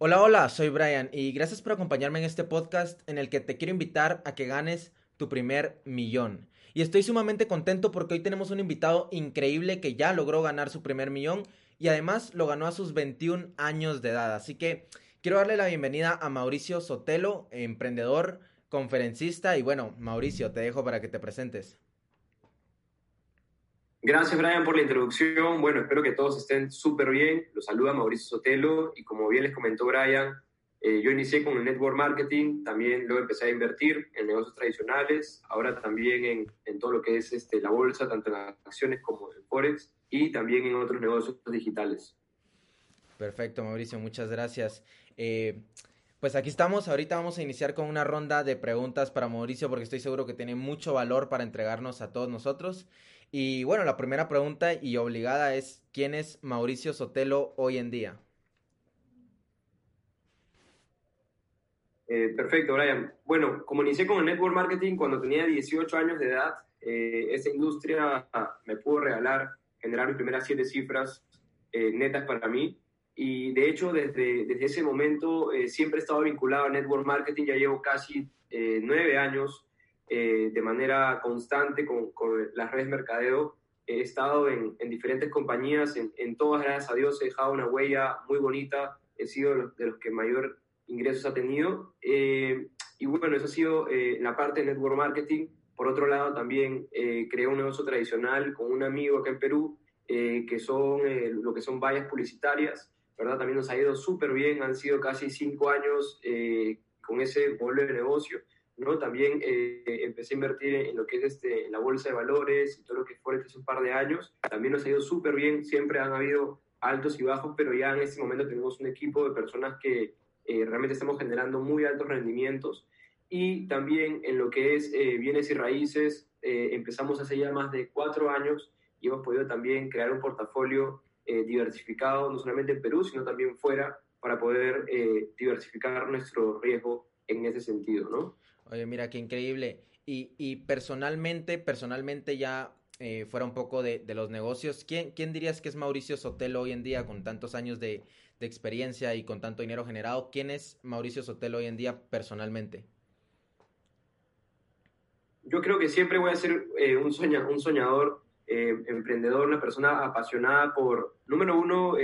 Hola, hola, soy Brian y gracias por acompañarme en este podcast en el que te quiero invitar a que ganes tu primer millón. Y estoy sumamente contento porque hoy tenemos un invitado increíble que ya logró ganar su primer millón y además lo ganó a sus 21 años de edad. Así que quiero darle la bienvenida a Mauricio Sotelo, emprendedor, conferencista y bueno, Mauricio, te dejo para que te presentes. Gracias, Brian, por la introducción. Bueno, espero que todos estén súper bien. Los saluda Mauricio Sotelo y como bien les comentó Brian, eh, yo inicié con el network marketing, también luego empecé a invertir en negocios tradicionales, ahora también en, en todo lo que es este, la bolsa, tanto en acciones como en Forex y también en otros negocios digitales. Perfecto, Mauricio, muchas gracias. Eh, pues aquí estamos, ahorita vamos a iniciar con una ronda de preguntas para Mauricio porque estoy seguro que tiene mucho valor para entregarnos a todos nosotros. Y bueno, la primera pregunta y obligada es, ¿quién es Mauricio Sotelo hoy en día? Eh, perfecto, Brian. Bueno, como inicié con el network marketing cuando tenía 18 años de edad, eh, esa industria me pudo regalar, generar mis primeras siete cifras eh, netas para mí. Y de hecho, desde, desde ese momento siempre he estado vinculado a network marketing, ya llevo casi nueve años eh, de manera constante con, con, las redes mercadeo. He estado en, en diferentes compañías, en, en, todas, gracias a Dios, he dejado una huella muy bonita, he sido de los, de los que mayor ingresos ha tenido. Eh, y bueno, eso ha sido eh, la parte de network marketing. Por otro lado, también creé un negocio tradicional con un amigo acá en Perú, que son lo que son vallas publicitarias, ¿verdad? También nos ha ido súper bien, han sido casi cinco años con ese modelo de negocio. ¿No? También eh, empecé a invertir en lo que es este, en la bolsa de valores y todo lo que fue hace un par de años. También nos ha ido súper bien, siempre han habido altos y bajos, pero ya en este momento tenemos un equipo de personas que eh, realmente estamos generando muy altos rendimientos. Y también en lo que es eh, bienes y raíces, eh, empezamos hace ya más de cuatro años y hemos podido también crear un portafolio eh, diversificado, no solamente en Perú, sino también fuera, para poder diversificar nuestro riesgo en ese sentido, ¿no? Oye, mira, qué increíble. Y, personalmente, personalmente ya eh, fuera un poco de, los negocios, ¿quién, ¿quién dirías que es Mauricio Sotelo hoy en día con tantos años de, experiencia y con tanto dinero generado? ¿Quién es Mauricio Sotelo hoy en día personalmente? Yo creo que siempre voy a ser eh, un, soña, un soñador, eh, emprendedor, una persona apasionada por, número uno,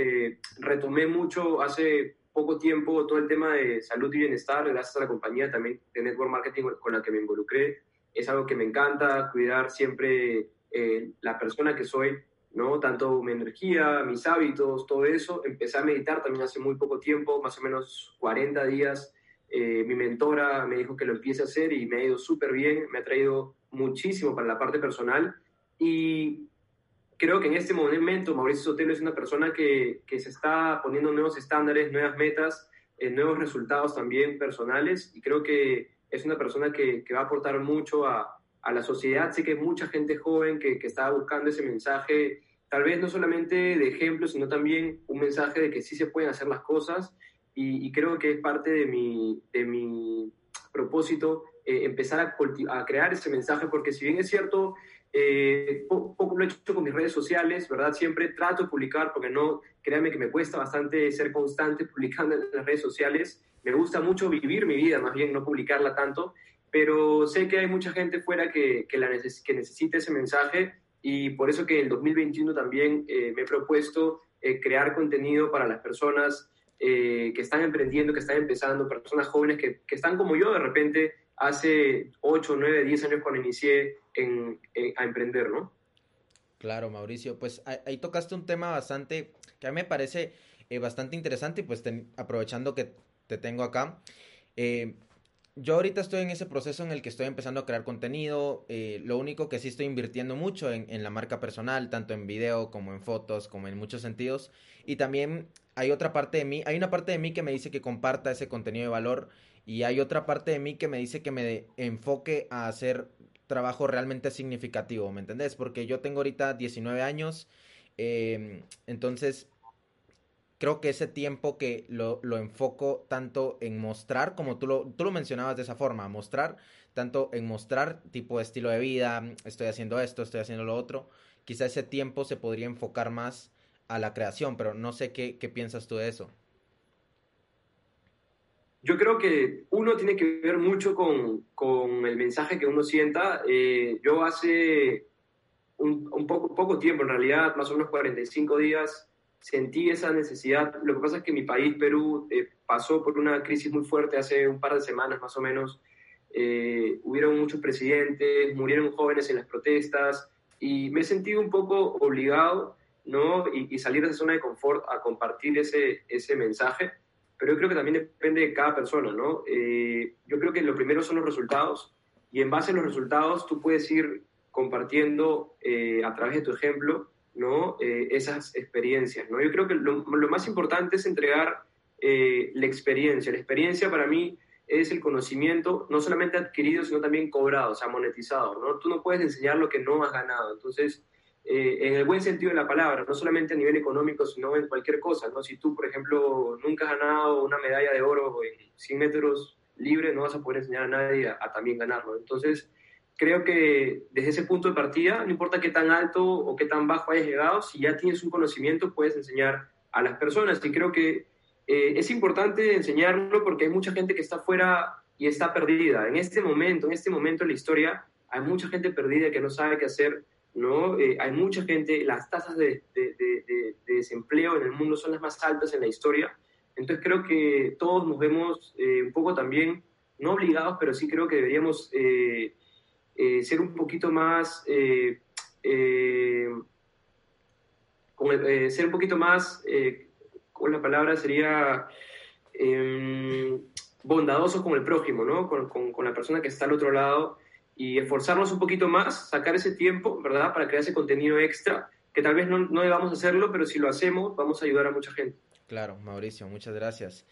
retomé mucho hace poco tiempo todo el tema de salud y bienestar, gracias a la compañía también de Network Marketing con la que me involucré. Es algo que me encanta, cuidar siempre eh, la persona que soy, ¿no? Tanto mi energía, mis hábitos, todo eso. Empecé a meditar también hace muy poco tiempo, más o menos 40 días. Eh, mi mentora me dijo que lo empiece a hacer y me ha ido súper bien, me ha traído muchísimo para la parte personal. Y creo que en este momento Mauricio Sotelo es una persona que, que se está poniendo nuevos estándares, nuevas metas, eh, nuevos resultados también personales y creo que es una persona que, que va a aportar mucho a, a, la sociedad. Sé que hay mucha gente joven que, que está buscando ese mensaje, tal vez no solamente de ejemplo, sino también un mensaje de que sí se pueden hacer las cosas y, y creo que es parte de mi, de mi propósito eh, empezar a, a crear ese mensaje porque si bien es cierto, eh, poco lo he hecho con mis redes sociales, ¿verdad? Siempre trato de publicar porque no, créanme que me cuesta bastante ser constante publicando en las redes sociales. Me gusta mucho vivir mi vida, más bien no publicarla tanto, pero sé que hay mucha gente fuera que, que, la neces que necesita ese mensaje y por eso que en el 2021 también eh, me he propuesto eh, crear contenido para las personas eh, que están emprendiendo, que están empezando, personas jóvenes que, que están como yo de repente hace 8, 9, 10 años cuando inicié a emprender, ¿no? Claro, Mauricio, pues ahí tocaste un tema bastante, que a mí me parece eh, bastante interesante pues ten, aprovechando que te tengo acá, eh, yo ahorita estoy en ese proceso en el que estoy empezando a crear contenido, eh, lo único que sí estoy invirtiendo mucho en, en, la marca personal, tanto en video como en fotos, como en muchos sentidos, y también hay otra parte de mí, hay una parte de mí que me dice que comparta ese contenido de valor y hay otra parte de mí que me dice que me enfoque a hacer trabajo realmente significativo, ¿me entendés? Porque yo tengo ahorita 19 años, em, entonces creo que ese tiempo que lo, lo, enfoco tanto en mostrar, como tú lo, tú lo mencionabas de esa forma, mostrar, tanto en mostrar tipo estilo de vida, estoy haciendo esto, estoy haciendo lo otro, quizá ese tiempo se podría enfocar más a la creación, pero no sé qué, qué piensas tú de eso. Yo creo que uno tiene que ver mucho con, con el mensaje que uno sienta. Eh, yo hace un, un, poco, poco tiempo, en realidad, más o menos 45 días, sentí esa necesidad. Lo que pasa es que mi país, Perú, eh, pasó por una crisis muy fuerte hace un par de semanas más o menos. Eh, hubieron muchos presidentes, murieron jóvenes en las protestas y me he sentido un poco obligado ¿no? Y, salir de esa zona de confort a compartir ese, ese mensaje. Pero yo creo que también depende de cada persona, ¿no? Eh, yo creo que lo primero son los resultados y en base a los resultados tú puedes ir compartiendo eh, a través de tu ejemplo, ¿no? Eh, esas experiencias, ¿no? Yo creo que lo, lo más importante es entregar la experiencia. La experiencia para mí es el conocimiento no solamente adquirido, sino también cobrado, o sea, monetizado, ¿no? Tú no puedes enseñar lo que no has ganado. Entonces, eh, en el buen sentido de la palabra, no solamente a nivel económico, sino en cualquier cosa, ¿no? Si tú, por ejemplo, nunca has ganado una medalla de oro en 100 metros libre, no vas a poder enseñar a nadie a, también ganarlo. Entonces, creo que desde ese punto de partida, no importa qué tan alto o qué tan bajo hayas llegado, si ya tienes un conocimiento, puedes enseñar a las personas. Y creo que eh, es importante enseñarlo porque hay mucha gente que está fuera y está perdida. En este momento, en este momento en la historia, hay mucha gente perdida que no sabe qué hacer ¿no? Eh, hay mucha gente, las tasas de, desempleo en el mundo son las más altas en la historia, entonces creo que todos nos vemos eh, un poco también, no obligados, pero sí creo que deberíamos eh, ser un poquito más, con ser un poquito más, con la palabra sería em, bondadosos con el prójimo, ¿no? Con la persona que está al otro lado y esforzarnos un poquito más, sacar ese tiempo, ¿verdad? Para crear ese contenido extra, que tal vez no, no debamos hacerlo, pero si lo hacemos, vamos a ayudar a mucha gente. Claro, Mauricio, muchas gracias.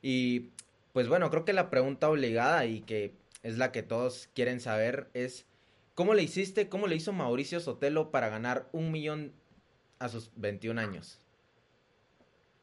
Y pues bueno, creo que la pregunta obligada y que es la que todos quieren saber es, ¿cómo le hiciste, cómo le hizo Mauricio Sotelo para ganar un millón a sus 21 años?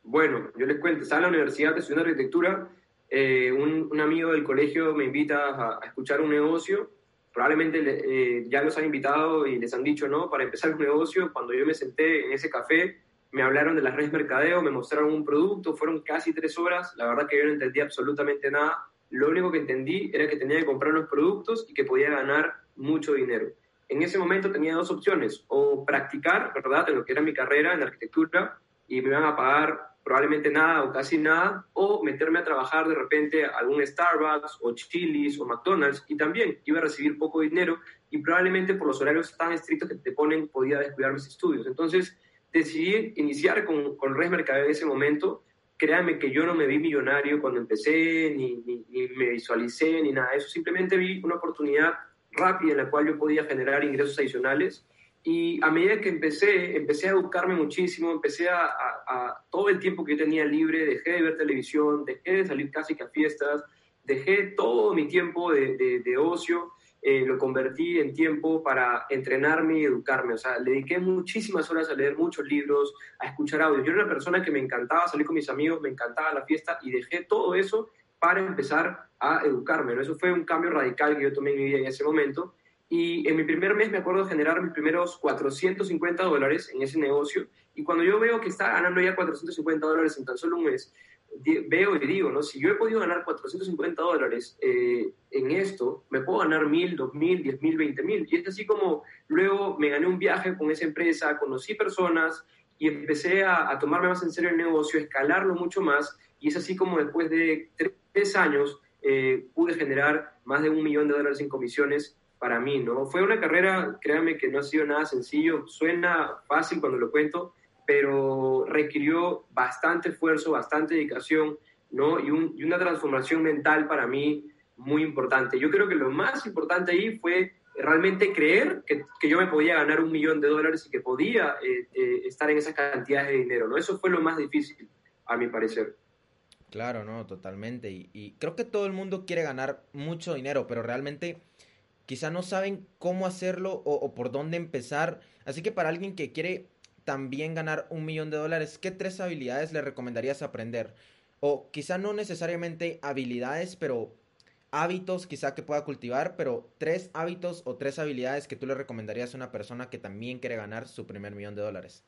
Bueno, yo les cuento, estaba en la universidad estudiando arquitectura, eh, un, un, amigo del colegio me invita a, a escuchar un negocio probablemente eh, ya los han invitado y les han dicho, ¿no? Para empezar un negocio, cuando yo me senté en ese café, me hablaron de las redes mercadeo, me mostraron un producto, fueron casi tres horas, la verdad que yo no entendí absolutamente nada, lo único que entendí era que tenía que comprar los productos y que podía ganar mucho dinero. En ese momento tenía dos opciones, o practicar, ¿verdad?, en lo que era mi carrera en arquitectura, y me iban a pagar probablemente nada o casi nada, o meterme a trabajar de repente a algún Starbucks o Chili's o McDonald's y también iba a recibir poco dinero y probablemente por los horarios tan estrictos que te ponen podía descuidar mis estudios. Entonces decidí iniciar con, con Red Mercadeo en ese momento. Créanme que yo no me vi millonario cuando empecé, ni, ni, ni me visualicé, ni nada de eso. Simplemente vi una oportunidad rápida en la cual yo podía generar ingresos adicionales y a medida que empecé, empecé a educarme muchísimo, empecé a, a, todo el tiempo que yo tenía libre, dejé de ver televisión, dejé de salir casi que a fiestas, dejé todo mi tiempo de, de, ocio, eh, lo convertí en tiempo para entrenarme y educarme. O sea, le dediqué muchísimas horas a leer muchos libros, a escuchar audio. Yo era una persona que me encantaba salir con mis amigos, me encantaba la fiesta y dejé todo eso para empezar a educarme. ¿no? Eso fue un cambio radical que yo tomé en mi vida en ese momento y en mi primer mes me acuerdo generar mis primeros 450 dólares en ese negocio. Y cuando yo veo que está ganando ya 450 dólares en tan solo un mes, veo y digo, ¿no? Si yo he podido ganar 450 dólares eh, en esto, me puedo ganar mil, dos mil, diez mil, veinte mil. Y es así como luego me gané un viaje con esa empresa, conocí personas y empecé a, a tomarme más en serio el negocio, escalarlo mucho más. Y es así como después de tres años eh, pude generar más de un millón de dólares en comisiones para mí, ¿no? Fue una carrera, créanme que no ha sido nada sencillo, suena fácil cuando lo cuento, pero requirió bastante esfuerzo, bastante dedicación, ¿no? Y, una transformación mental para mí muy importante. Yo creo que lo más importante ahí fue realmente creer que, yo me podía ganar un millón de dólares y que podía eh, eh, estar en esa cantidad de dinero, ¿no? Eso fue lo más difícil. a mi parecer. Claro, no, totalmente. Y, creo que todo el mundo quiere ganar mucho dinero, pero realmente quizá no saben cómo hacerlo o, por dónde empezar. Así que para alguien que quiere también ganar un millón de dólares, ¿qué tres habilidades le recomendarías aprender? O quizá no necesariamente habilidades, pero hábitos quizá que pueda cultivar, pero tres hábitos o tres habilidades que tú le recomendarías a una persona que también quiere ganar su primer millón de dólares.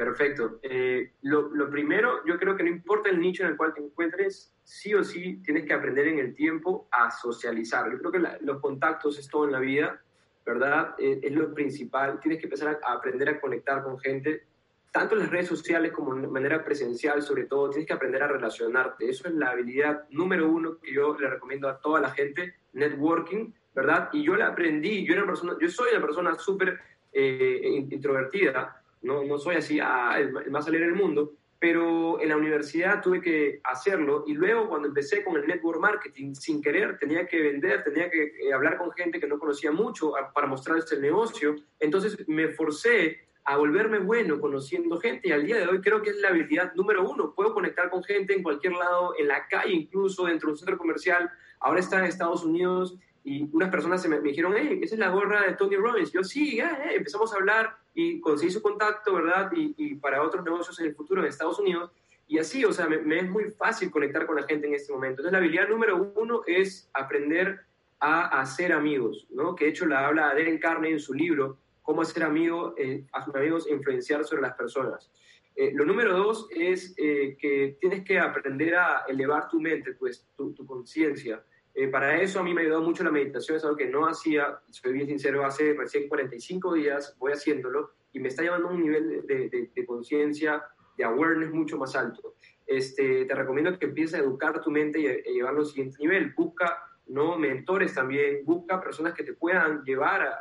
Perfecto. Eh, lo, primero, yo creo que no importa el nicho en el cual te encuentres, sí o sí tienes que aprender en el tiempo a socializar. Yo creo que los contactos es todo en la vida, ¿verdad? Eh, es lo principal. Tienes que empezar a, aprender a conectar con gente, tanto en las redes sociales como de manera presencial, sobre todo. Tienes que aprender a relacionarte. Eso es la habilidad número uno que yo le recomiendo a toda la gente, networking, ¿verdad? Y yo la aprendí. Yo, era persona, yo soy una persona súper eh, introvertida no, no soy así ah, el, más salir del mundo, pero en la universidad tuve que hacerlo y luego cuando empecé con el network marketing, sin querer, tenía que vender, tenía que eh, hablar con gente que no conocía mucho para mostrarles el negocio, entonces me forcé a volverme bueno conociendo gente y al día de hoy creo que es la habilidad número uno. Puedo conectar con gente en cualquier lado, en la calle, incluso dentro de un centro comercial. Ahora está en Estados Unidos y unas personas se me, dijeron, hey, esa es la gorra de Tony Robbins. Yo, sí, empezamos a hablar y conseguí su contacto, ¿verdad? Y, y, para otros negocios en el futuro en Estados Unidos. Y así, o sea, me, es muy fácil conectar con la gente en este momento. Entonces, la habilidad número uno es aprender a hacer amigos, ¿no? Que de hecho la habla Darren Carney en su libro, Cómo hacer amigo, eh, a sus amigos e influenciar sobre las personas. Eh, lo número dos es eh, que tienes que aprender a elevar tu mente, pues, tu, tu conciencia. Eh, para eso a mí me ayudado mucho la meditación, es algo que no hacía, soy bien sincero, hace recién 45 días voy haciéndolo y me está llevando a un nivel de, de, conciencia, de awareness mucho más alto. Este, te recomiendo que empieces a educar tu mente y a, llevarlo al siguiente nivel. Busca no mentores también, busca personas que te puedan llevar a,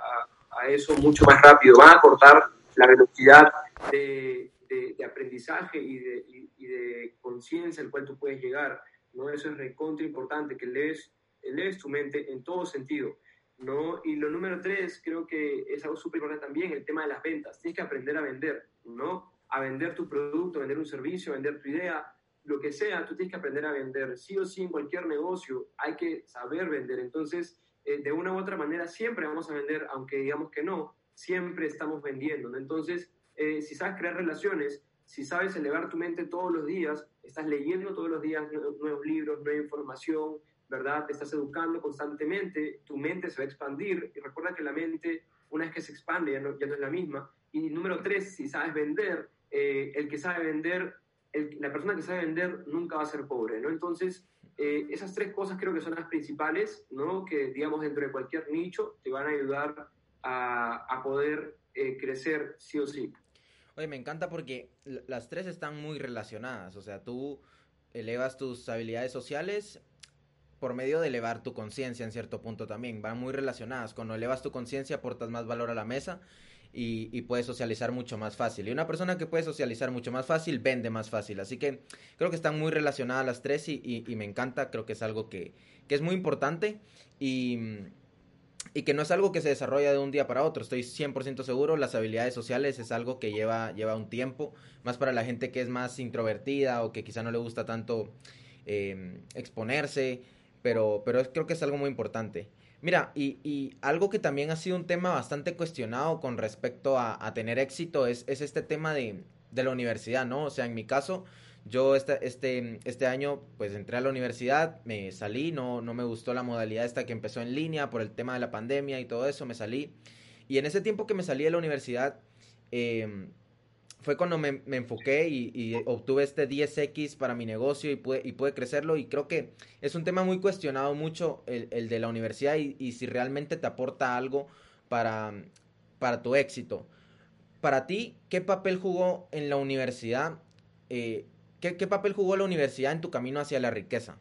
a eso mucho más rápido, van a cortar la velocidad de, de aprendizaje y de, y, de conciencia al cual tú puedes llegar. ¿no? Eso es recontra importante, que lees lees tu mente en todo sentido. ¿no? Y lo número tres, creo que es algo súper importante también, el tema de las ventas. Tienes que aprender a vender, ¿no? A vender tu producto, vender un servicio, vender tu idea, lo que sea, tú tienes que aprender a vender. Sí o sí, en cualquier negocio hay que saber vender. Entonces, eh, de una u otra manera, siempre vamos a vender, aunque digamos que no, siempre estamos vendiendo, ¿no? Entonces, eh, si sabes crear relaciones, si sabes elevar tu mente todos los días, estás leyendo todos los días nuevos libros, nueva información, ¿verdad? Te estás educando constantemente, tu mente se va a expandir y recuerda que la mente, una vez que se expande, ya no, ya no es la misma. Y número tres, si sabes vender, eh, el que sabe vender, la persona que sabe vender nunca va a ser pobre, ¿no? Entonces, eh, esas tres cosas creo que son las principales, ¿no? Que, digamos, dentro de cualquier nicho te van a ayudar a, a poder eh, crecer sí o sí. Oye, me encanta porque las tres están muy relacionadas, o sea, tú elevas tus habilidades sociales por medio de elevar tu conciencia en cierto punto también. Van muy relacionadas. Cuando elevas tu conciencia aportas más valor a la mesa y, puedes socializar mucho más fácil. Y una persona que puede socializar mucho más fácil vende más fácil. Así que creo que están muy relacionadas las tres y, me encanta. Creo que es algo que, es muy importante y, y, que no es algo que se desarrolla de un día para otro. Estoy 100% seguro. Las habilidades sociales es algo que lleva, lleva un tiempo. Más para la gente que es más introvertida o que quizá no le gusta tanto eh, exponerse pero, pero creo que es algo muy importante. Mira, y, y, algo que también ha sido un tema bastante cuestionado con respecto a, tener éxito es, es este tema de, de, la universidad, ¿no? O sea, en mi caso, yo este, este, este año pues entré a la universidad, me salí, no, no me gustó la modalidad esta que empezó en línea por el tema de la pandemia y todo eso, me salí. Y en ese tiempo que me salí de la universidad, eh, fue cuando me, enfoqué y, obtuve este 10X para mi negocio y pude, y pude crecerlo. Y creo que es un tema muy cuestionado mucho el, de la universidad y, si realmente te aporta algo para, para tu éxito. Para ti, ¿qué papel jugó en la universidad? Eh, ¿qué, papel jugó la universidad en tu camino hacia la riqueza?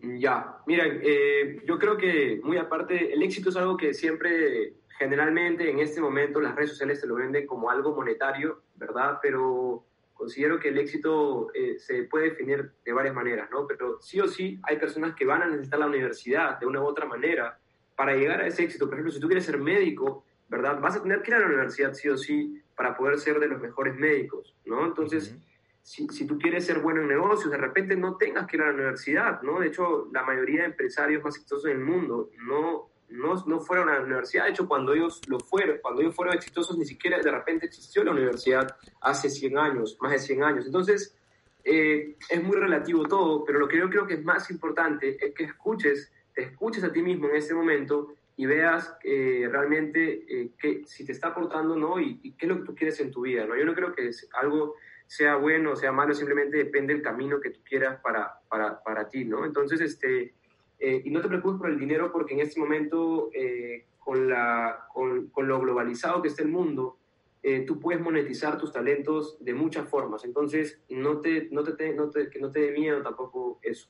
Ya, miren, eh, yo creo que muy aparte, el éxito es algo que siempre generalmente en este momento las redes sociales se lo venden como algo monetario, ¿verdad? Pero considero que el éxito eh, se puede definir de varias maneras, ¿no? Pero sí o sí hay personas que van a necesitar la universidad de una u otra manera para llegar a ese éxito. Por ejemplo, si tú quieres ser médico, ¿verdad? Vas a tener que ir a la universidad sí o sí para poder ser de los mejores médicos, ¿no? Entonces, si, si, tú quieres ser bueno en negocios, de repente no tengas que ir a la universidad, ¿no? De hecho, la mayoría de empresarios más exitosos en el mundo no, no, no fueron a la universidad. De hecho, cuando ellos lo fueron, cuando ellos fueron exitosos, ni siquiera de repente existió la universidad hace 100 años, más de 100 años. Entonces, eh, es muy relativo todo, pero lo que yo creo que es más importante es que escuches, te escuches a ti mismo en ese momento y veas eh, realmente eh, que, si te está aportando no y, y, qué es lo que tú quieres en tu vida. ¿no? Yo no creo que es algo sea bueno o sea malo, simplemente depende del camino que tú quieras para, para, para ti, ¿no? Entonces, este, eh, y no te preocupes por el dinero porque en este momento, eh, con, la, con, con, lo globalizado que está el mundo, eh, tú puedes monetizar tus talentos de muchas formas. Entonces, no te, no te, no te, que no te dé miedo tampoco eso.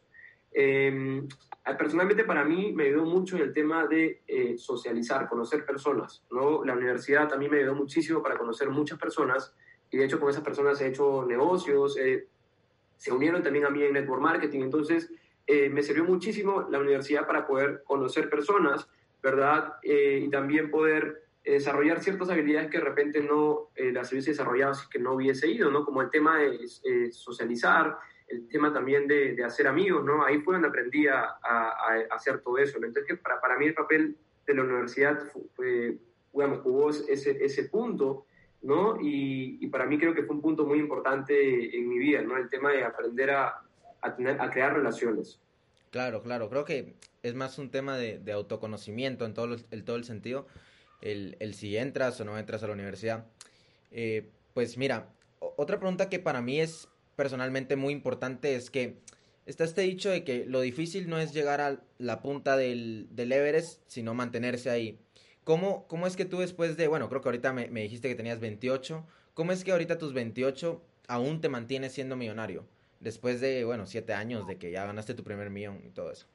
Em, personalmente para mí me ayudó mucho en el tema de socializar, conocer personas. ¿no? La universidad también me ayudó muchísimo para conocer muchas personas y de hecho con esas personas he hecho negocios, eh, se unieron también a mí en Network Marketing, entonces eh, me sirvió muchísimo la universidad para poder conocer personas, ¿verdad? Eh, y también poder desarrollar ciertas habilidades que de repente no las hubiese desarrollado si que no hubiese ido, ¿no? Como el tema de socializar, el tema también de, de, hacer amigos, ¿no? Ahí fue donde aprendí a, hacer todo eso. Entonces, para, para mí el papel de la universidad fue, digamos, jugó ese, ese punto ¿no? Y, para mí creo que fue un punto muy importante en mi vida, ¿no? El tema de aprender a, a, tener, a crear relaciones. Claro, claro, creo que es más un tema de, autoconocimiento en todo, el, todo el sentido, el, el, si entras o no entras a la universidad. Eh, pues mira, otra pregunta que para mí es personalmente muy importante es que está este dicho de que lo difícil no es llegar a la punta del, del Everest, sino mantenerse ahí. ¿Cómo, ¿Cómo es que tú después de, bueno, creo que ahorita me, me, dijiste que tenías 28, ¿cómo es que ahorita tus 28 aún te mantienes siendo millonario? Después de, bueno, siete años de que ya ganaste tu primer millón y todo eso.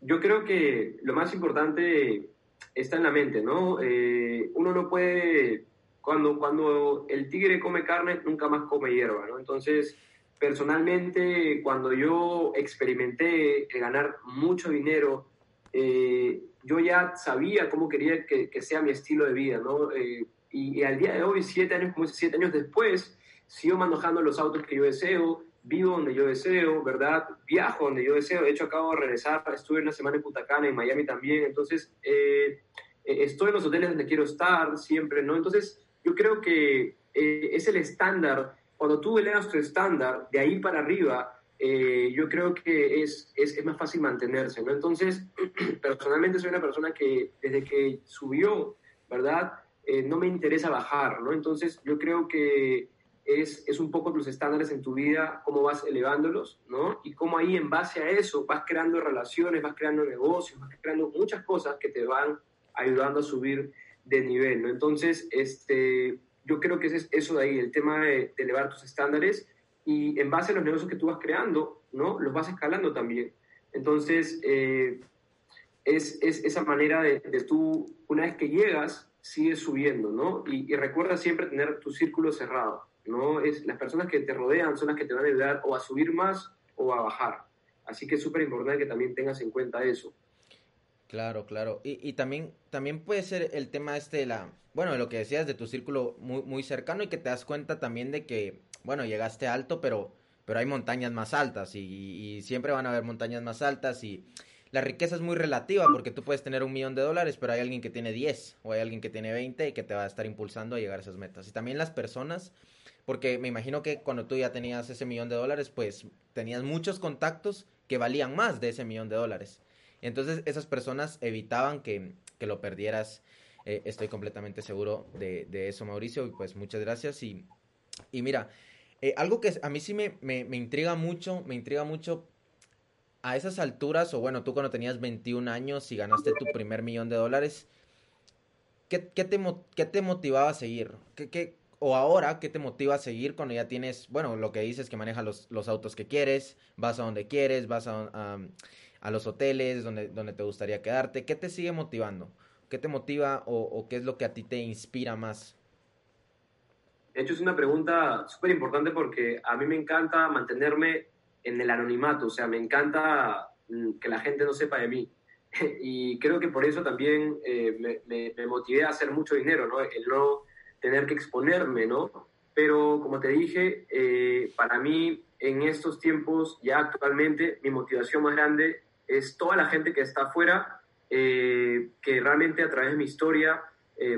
Yo creo que lo más importante está en la mente, ¿no? Eh, uno no puede, cuando, cuando el tigre come carne, nunca más come hierba, ¿no? Entonces, personalmente, cuando yo experimenté ganar mucho dinero, eh, yo ya sabía cómo quería que, sea mi estilo de vida, ¿no? Eh, y, y, al día de hoy, siete años, como siete años después, sigo manejando los autos que yo deseo, vivo donde yo deseo, ¿verdad? Viajo donde yo deseo. De hecho, acabo de regresar, estuve una semana en Putacana, en Miami también. Entonces, eh, eh, estoy en los hoteles donde quiero estar siempre, ¿no? Entonces, yo creo que eh, es el estándar. Cuando tú elegas tu estándar, de ahí para arriba, yo creo que es, es, es, más fácil mantenerse, ¿no? Entonces, personalmente soy una persona que desde que subió, ¿verdad? No me interesa bajar, ¿no? Entonces, yo creo que es, es un poco los estándares en tu vida, cómo vas elevándolos, ¿no? Y cómo ahí en base a eso vas creando relaciones, vas creando negocios, vas creando muchas cosas que te van ayudando a subir de nivel, ¿no? Entonces, este, yo creo que es eso de ahí, el tema de, de elevar tus estándares y en base a los negocios que tú vas creando, ¿no? Los vas escalando también. Entonces, eh, es, es, esa manera de, de, tú, una vez que llegas, sigues subiendo, ¿no? Y, y, recuerda siempre tener tu círculo cerrado, ¿no? Es, las personas que te rodean son las que te van a ayudar o a subir más o a bajar. Así que es súper importante que también tengas en cuenta eso. Claro, claro. Y, y, también, también puede ser el tema este de la, bueno, de lo que decías de tu círculo muy, muy cercano y que te das cuenta también de que bueno, llegaste alto, pero, pero hay montañas más altas y, y, siempre van a haber montañas más altas y la riqueza es muy relativa porque tú puedes tener un millón de dólares, pero hay alguien que tiene 10 o hay alguien que tiene 20 y que te va a estar impulsando a llegar a esas metas. Y también las personas, porque me imagino que cuando tú ya tenías ese millón de dólares, pues tenías muchos contactos que valían más de ese millón de dólares. Entonces esas personas evitaban que, que lo perdieras. Eh, estoy completamente seguro de, de, eso, Mauricio. Y pues muchas gracias. Y, y mira, eh, algo que a mí sí me, me, me, intriga mucho, me intriga mucho a esas alturas, o bueno, tú cuando tenías 21 años y ganaste tu primer millón de dólares, ¿qué, qué, te, qué te motivaba a seguir? ¿Qué, qué, o ahora, ¿qué te motiva a seguir cuando ya tienes, bueno, lo que dices que manejas los, los autos que quieres, vas a donde quieres, vas a, a, los hoteles donde, donde te gustaría quedarte? ¿Qué te sigue motivando? ¿Qué te motiva o, qué es lo que a ti te inspira más? De hecho, es una pregunta súper importante porque a mí me encanta mantenerme en el anonimato, o sea, me encanta mm, que la gente no sepa de mí. y creo que por eso también me, me, motivé a hacer mucho dinero, ¿no? El no tener que exponerme, ¿no? Pero como te dije, para mí en estos tiempos, ya actualmente, mi motivación más grande es toda la gente que está afuera, que realmente a través de mi historia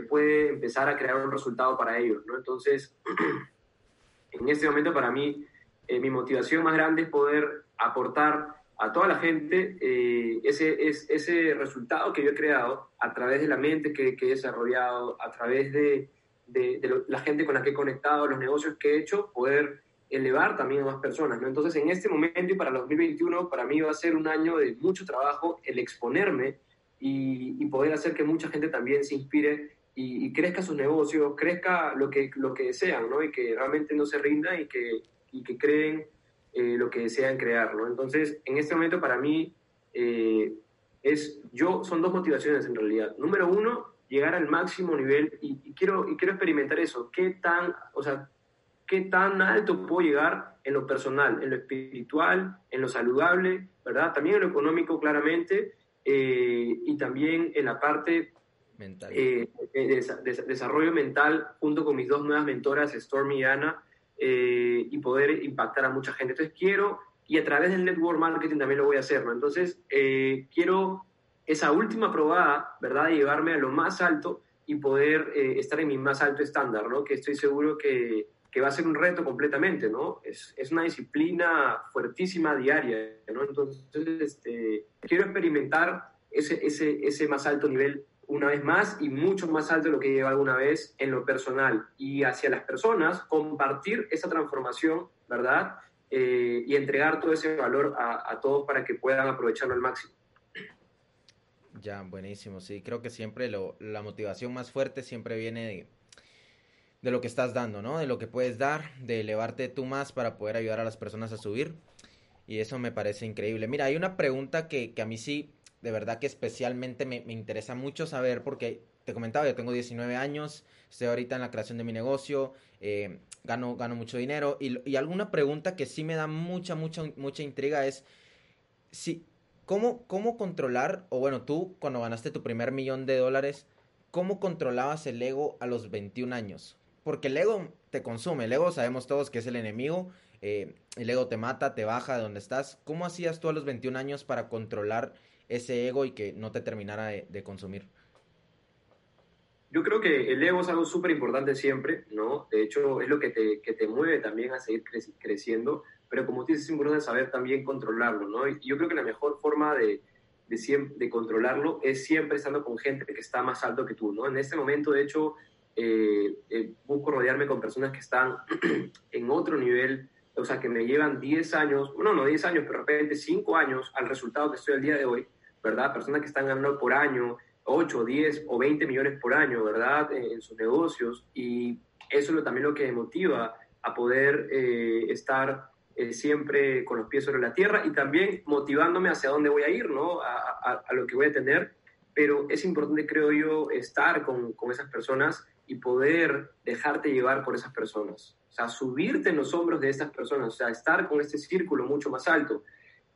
puede empezar a crear un resultado para ellos, ¿no? Entonces, en este momento para mí eh, mi motivación más grande es poder aportar a toda la gente eh, ese, ese resultado que yo he creado a través de la mente que, he desarrollado, a través de, de, la gente con la que he conectado, los negocios que he hecho, poder elevar también a más personas. ¿no? Entonces, en este momento y para el 2021, para mí va a ser un año de mucho trabajo el exponerme y, y poder hacer que mucha gente también se inspire y, crezca sus negocios, crezca lo que, lo que desean, ¿no? Y que realmente no se rinda y que, y que creen eh, lo que desean crear, ¿no? Entonces, en este momento para mí eh, es, yo, son dos motivaciones en realidad. Número uno, llegar al máximo nivel y, quiero, y quiero experimentar eso. ¿Qué tan, o sea, qué tan alto puedo llegar en lo personal, en lo espiritual, en lo saludable, ¿verdad? También en lo económico, claramente, eh, y también en la parte mental. Eh, de, desarrollo mental junto con mis dos nuevas mentoras, Stormy y Ana, eh, y poder impactar a mucha gente. Entonces quiero, y a través del network marketing también lo voy a hacer, ¿no? Entonces eh, quiero esa última probada, ¿verdad? De llevarme a lo más alto y poder estar en mi más alto estándar, ¿no? Que estoy seguro que, que va a ser un reto completamente, ¿no? Es, es una disciplina fuertísima diaria, ¿no? Entonces, este, quiero experimentar ese, ese, ese más alto nivel una vez más y mucho más alto de lo que lleva alguna vez en lo personal y hacia las personas, compartir esa transformación, ¿verdad? Eh, y entregar todo ese valor a, todos para que puedan aprovecharlo al máximo. Ya, buenísimo, sí, creo que siempre lo, la motivación más fuerte siempre viene de, de lo que estás dando, ¿no? De lo que puedes dar, de elevarte tú más para poder ayudar a las personas a subir. Y eso me parece increíble. Mira, hay una pregunta que, que a mí sí de verdad que especialmente me, interesa mucho saber porque te comentaba, yo tengo 19 años, estoy ahorita en la creación de mi negocio, eh, gano, gano mucho dinero y, alguna pregunta que sí me da mucha, mucha, mucha intriga es si, ¿cómo, ¿cómo controlar, o bueno, tú cuando ganaste tu primer millón de dólares, ¿cómo controlabas el ego a los 21 años? Porque el ego te consume, el ego sabemos todos que es el enemigo, eh, el ego te mata, te baja de donde estás. ¿Cómo hacías tú a los 21 años para controlar ese ego y que no te terminara de, consumir? Yo creo que el ego es algo súper importante siempre, ¿no? De hecho, es lo que te, que te mueve también a seguir creciendo, pero como tú dices, es importante saber también controlarlo, ¿no? Y yo creo que la mejor forma de, de, de, controlarlo es siempre estando con gente que está más alto que tú, ¿no? En este momento, de hecho, eh, eh, busco rodearme con personas que están en otro nivel, o sea, que me llevan 10 años, bueno, no 10 años, pero de repente 5 años al resultado que estoy al día de hoy, ¿verdad? Personas que están ganando por año 8, 10 o 20 millones por año, ¿verdad? En, sus negocios y eso es también lo que me motiva a poder eh, estar eh, siempre con los pies sobre la tierra y también motivándome hacia dónde voy a ir, ¿no? A, lo que voy a tener. Pero es importante, creo yo, estar con, con esas personas y poder dejarte llevar por esas personas. O sea, subirte en los hombros de esas personas, o sea, estar con este círculo mucho más alto.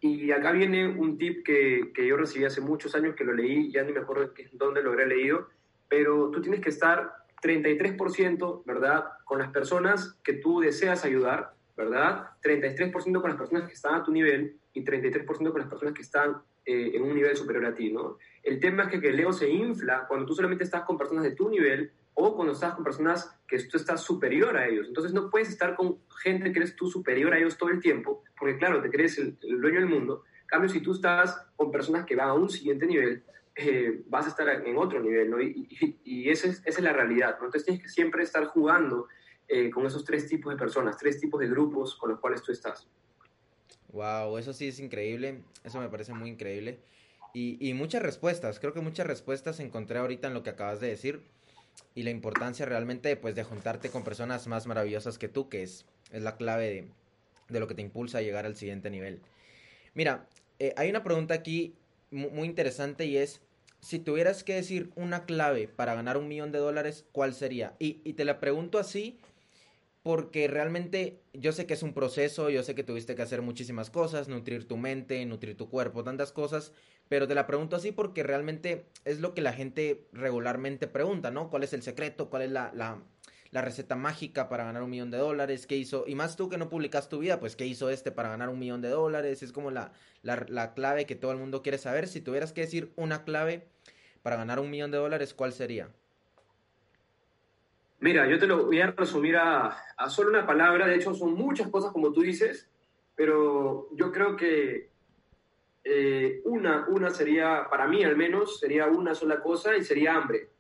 Y acá viene un tip que, que, yo recibí hace muchos años, que lo leí, ya ni me acuerdo dónde lo habré leído, pero tú tienes que estar 33%, ¿verdad? Con las personas que tú deseas ayudar, ¿verdad? 33% con las personas que están a tu nivel y 33% con las personas que están eh, en un nivel superior a ti, ¿no? El tema es que, que el ego se infla cuando tú solamente estás con personas de tu nivel o cuando estás con personas que tú estás superior a ellos. Entonces no puedes estar con gente que eres tú superior a ellos todo el tiempo, porque claro, te crees el, dueño del mundo. En cambio, si tú estás con personas que van a un siguiente nivel, eh, vas a estar en otro nivel, ¿no? Y, y, esa, es, esa, es, la realidad, ¿no? Entonces tienes que siempre estar jugando eh, con esos tres tipos de personas, tres tipos de grupos con los cuales tú estás. Wow, eso sí es increíble, eso me parece muy increíble. Y, muchas respuestas, creo que muchas respuestas encontré ahorita en lo que acabas de decir y la importancia realmente pues de juntarte con personas más maravillosas que tú, que es, es la clave de, lo que te impulsa a llegar al siguiente nivel. Mira, eh, hay una pregunta aquí muy, interesante y es, si tuvieras que decir una clave para ganar un millón de dólares, ¿cuál sería? Y te la pregunto así porque realmente yo sé que es un proceso, yo sé que tuviste que hacer muchísimas cosas, nutrir tu mente, nutrir tu cuerpo, tantas cosas, pero te la pregunto así porque realmente es lo que la gente regularmente pregunta, ¿no? ¿Cuál es el secreto? ¿Cuál es la, la, receta mágica para ganar un millón de dólares? ¿Qué hizo? Y más tú que no publicas tu vida, pues ¿qué hizo este para ganar un millón de dólares? Es como la, la clave que todo el mundo quiere saber. Si tuvieras que decir una clave para ganar un millón de dólares, ¿cuál sería? Mira, yo te lo voy a resumir a, solo una palabra, de hecho son muchas cosas como tú dices, pero yo creo que eh, una, una sería, para mí al menos, sería una sola cosa y sería hambre.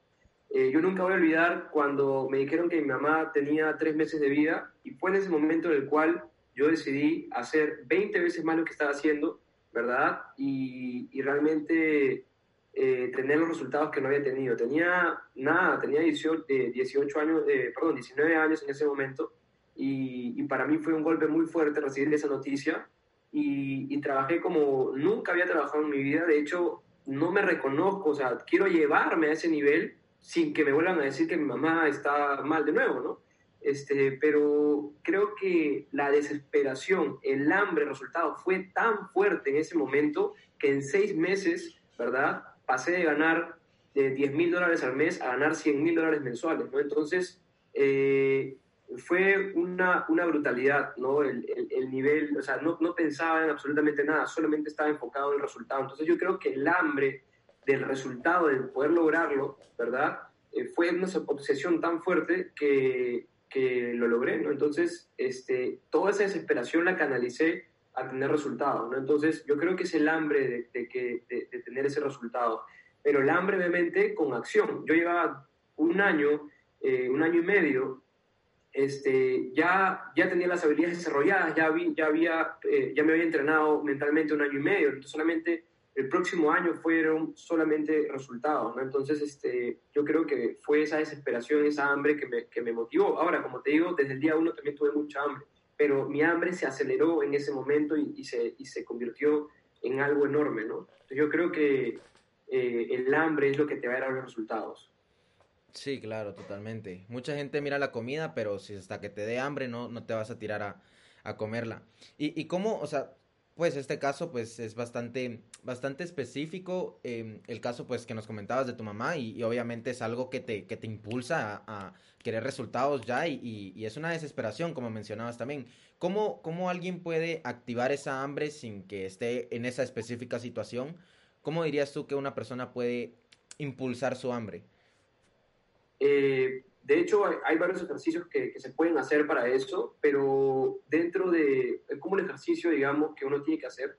Eh, yo nunca voy a olvidar cuando me dijeron que mi mamá tenía tres meses de vida y fue en ese momento en el cual yo decidí hacer 20 veces más lo que estaba haciendo, ¿verdad? Y, y realmente eh, tener los resultados que no había tenido. Tenía nada, tenía 18, 18 años, eh, perdón, 19 años en ese momento y, para mí fue un golpe muy fuerte recibir esa noticia y, trabajé como nunca había trabajado en mi vida. De hecho, no me reconozco, o sea, quiero llevarme a ese nivel sin que me vuelvan a decir que mi mamá está mal de nuevo, ¿no? Este, pero creo que la desesperación, el hambre, el resultado fue tan fuerte en ese momento que en seis meses, ¿verdad? Pasé de ganar de 10 mil dólares al mes a ganar 100 mil dólares mensuales, ¿no? Entonces, eh, fue una, una, brutalidad, ¿no? El, el, nivel, o sea, no, no, pensaba en absolutamente nada, solamente estaba enfocado en el resultado. Entonces, yo creo que el hambre del resultado, de poder lograrlo, ¿verdad? Eh, fue una obsesión tan fuerte que, que lo logré, ¿no? Entonces, este, toda esa desesperación la canalicé a tener resultados, ¿no? Entonces, yo creo que es el hambre de, que, de, tener ese resultado, pero el hambre obviamente con acción. Yo llevaba un año, eh, un año y medio, este, ya, ya tenía las habilidades desarrolladas, ya, vi, ya, había, eh, ya me había entrenado mentalmente un año y medio, entonces solamente el próximo año fueron solamente resultados, ¿no? Entonces, este, yo creo que fue esa desesperación, esa hambre que me, que me motivó. Ahora, como te digo, desde el día uno también tuve mucha hambre pero mi hambre se aceleró en ese momento y, se, y se, convirtió en algo enorme, ¿no? yo creo que eh, el hambre es lo que te va a dar los resultados. Sí, claro, totalmente. Mucha gente mira la comida, pero si hasta que te dé hambre no, no te vas a tirar a, a comerla. ¿Y, ¿Y cómo, o sea, pues este caso pues es bastante, bastante específico, em, el caso pues que nos comentabas de tu mamá y, obviamente es algo que te, que te impulsa a, querer resultados ya y, y, es una desesperación como mencionabas también. ¿Cómo, ¿Cómo alguien puede activar esa hambre sin que esté en esa específica situación? ¿Cómo dirías tú que una persona puede impulsar su hambre? Eh, de hecho, hay, varios ejercicios que, se pueden hacer para eso, pero dentro de, como un ejercicio, digamos, que uno tiene que hacer.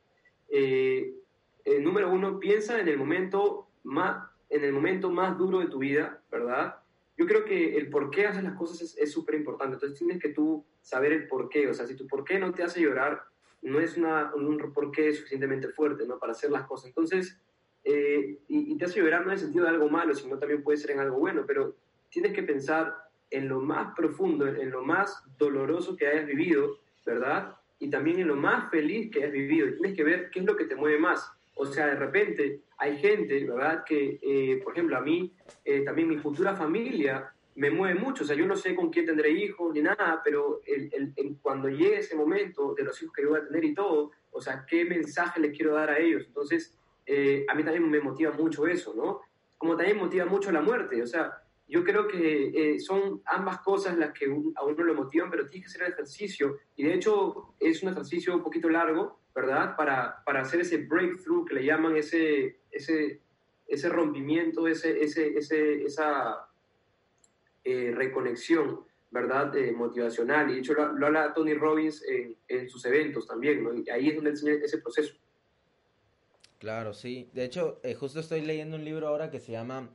Eh, el número uno, piensa en el momento más, en el momento más duro de tu vida, ¿verdad? Yo creo que el por qué haces las cosas es súper importante. Entonces tienes que tú saber el por qué. O sea, si tu por qué no te hace llorar, no es una, un por qué suficientemente fuerte, ¿no? Para hacer las cosas. Entonces, eh, y, y, te hace llorar no en el sentido de algo malo, sino también puede ser en algo bueno, pero tienes que pensar en lo más profundo, en lo más doloroso que hayas vivido, ¿verdad? Y también en lo más feliz que hayas vivido. tienes que ver qué es lo que te mueve más. O sea, de repente hay gente, ¿verdad? Que, eh, por ejemplo, a mí, eh, también mi futura familia me mueve mucho. O sea, yo no sé con quién tendré hijos ni nada, pero el, el, cuando llegue ese momento de los hijos que yo voy a tener y todo, o sea, qué mensaje les quiero dar a ellos. Entonces, eh, a mí también me motiva mucho eso, ¿no? Como también motiva mucho la muerte. O sea, yo creo que eh, son ambas cosas las que a uno lo motivan, pero tienes que hacer el ejercicio. Y de hecho es un ejercicio un poquito largo, ¿verdad? Para, para hacer ese breakthrough que le llaman ese, ese, ese rompimiento, ese, ese, ese esa eh, reconexión, ¿verdad? Eh, motivacional. Y de hecho lo, habla Tony Robbins en, en, sus eventos también, ¿no? Y ahí es donde enseña ese proceso. Claro, sí. De hecho, justo estoy leyendo un libro ahora que se llama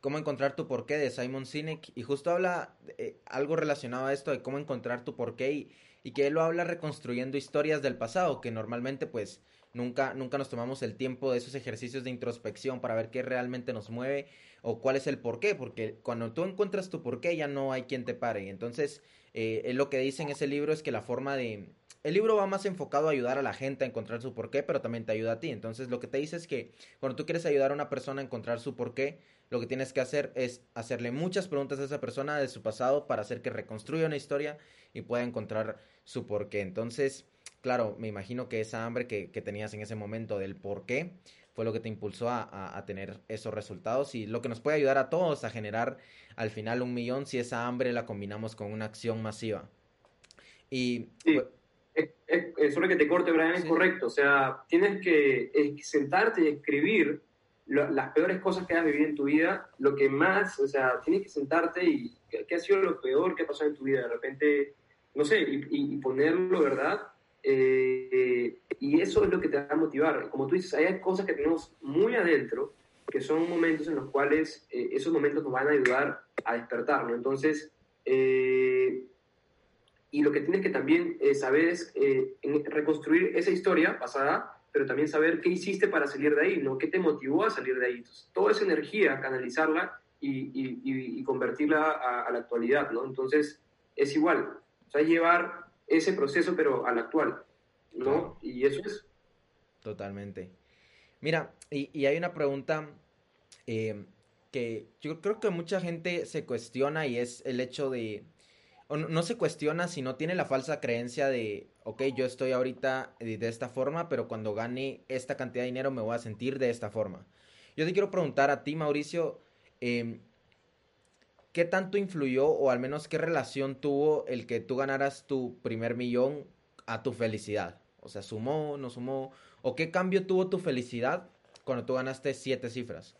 Cómo encontrar tu porqué de Simon Sinek y justo habla eh, algo relacionado a esto de cómo encontrar tu porqué y, y que él lo habla reconstruyendo historias del pasado que normalmente pues nunca nunca nos tomamos el tiempo de esos ejercicios de introspección para ver qué realmente nos mueve o cuál es el porqué porque cuando tú encuentras tu porqué ya no hay quien te pare entonces Eh, lo que dice en ese libro es que la forma de... El libro va más enfocado a ayudar a la gente a encontrar su porqué, pero también te ayuda a ti. Entonces lo que te dice es que cuando tú quieres ayudar a una persona a encontrar su porqué, lo que tienes que hacer es hacerle muchas preguntas a esa persona de su pasado para hacer que reconstruya una historia y pueda encontrar su porqué. Entonces, claro, me imagino que esa hambre que, tenías en ese momento del porqué fue lo que te impulsó a, tener esos resultados y lo que nos puede ayudar a todos a generar al final un millón si esa hambre la combinamos con una acción masiva. Y sí. es, solo que te corte, Brian, es correcto. O sea, tienes que sentarte y escribir las peores cosas que has vivido en tu vida, lo que más, o sea, tienes que sentarte y qué, ha sido lo peor que ha pasado en tu vida, de repente, no sé, y, ponerlo, ¿verdad? Eh, y eso es lo que te va a motivar. Como tú dices, hay cosas que tenemos muy adentro, que son momentos en los cuales eh, esos momentos nos van a ayudar a despertar, ¿no? Entonces, eh, y lo que tienes que también saber es reconstruir esa historia pasada pero también saber qué hiciste para salir de ahí, ¿no? ¿Qué te motivó a salir de ahí? Entonces, toda esa energía, canalizarla y, convertirla a, la actualidad, ¿no? Entonces, es igual, o sea, llevar ese proceso, pero al actual, ¿no? Y eso es. Totalmente. Mira, y, hay una pregunta eh, que yo creo que mucha gente se cuestiona y es el hecho de no, se cuestiona si no tiene la falsa creencia de, ok, yo estoy ahorita de esta forma, pero cuando gane esta cantidad de dinero me voy a sentir de esta forma. Yo te quiero preguntar a ti, Mauricio, em, ¿qué tanto influyó o al menos qué relación tuvo el que tú ganaras tu primer millón a tu felicidad? O sea, ¿sumó, no sumó? ¿O qué cambio tuvo tu felicidad cuando tú ganaste siete cifras?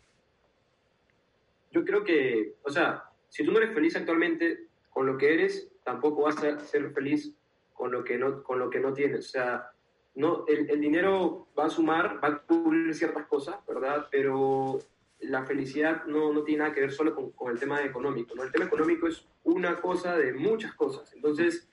Yo creo que, o sea, si tú no eres feliz actualmente, con lo que eres, tampoco vas a ser feliz con lo que no, con lo que no tienes. O sea, no, el, el dinero va a sumar, va a cubrir ciertas cosas, ¿verdad? Pero la felicidad no, no tiene nada que ver solo con, con, el tema económico, ¿no? El tema económico es una cosa de muchas cosas. Entonces,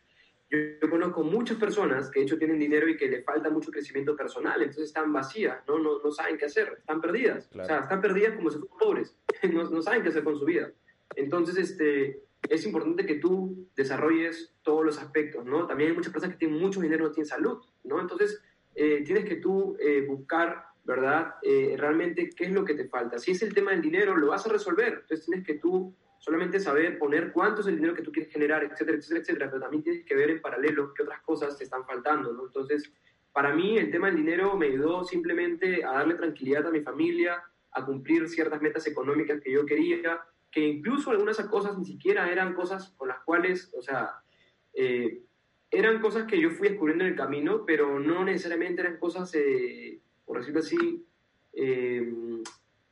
yo, conozco muchas personas que de hecho tienen dinero y que le falta mucho crecimiento personal, entonces están vacías, ¿no? No, no saben qué hacer, están perdidas. O sea, están perdidas como si fueran pobres, no, no saben qué hacer con su vida. Entonces, este, es importante que tú desarrolles todos los aspectos, ¿no? También hay muchas personas que tienen mucho dinero y no tienen salud, ¿no? Entonces, eh, tienes que tú eh, buscar, ¿verdad? Eh, realmente qué es lo que te falta. Si es el tema del dinero, lo vas a resolver. Entonces, tienes que tú solamente saber poner cuánto es el dinero que tú quieres generar, etcétera, etcétera, etcétera, pero también tienes que ver en paralelo qué otras cosas te están faltando, ¿no? Entonces, para mí el tema del dinero me ayudó simplemente a darle tranquilidad a mi familia, a cumplir ciertas metas económicas que yo quería, que incluso algunas cosas ni siquiera eran cosas con las cuales, o sea, eh, eran cosas que yo fui descubriendo en el camino, pero no necesariamente eran cosas, eh, por decirlo así, eh,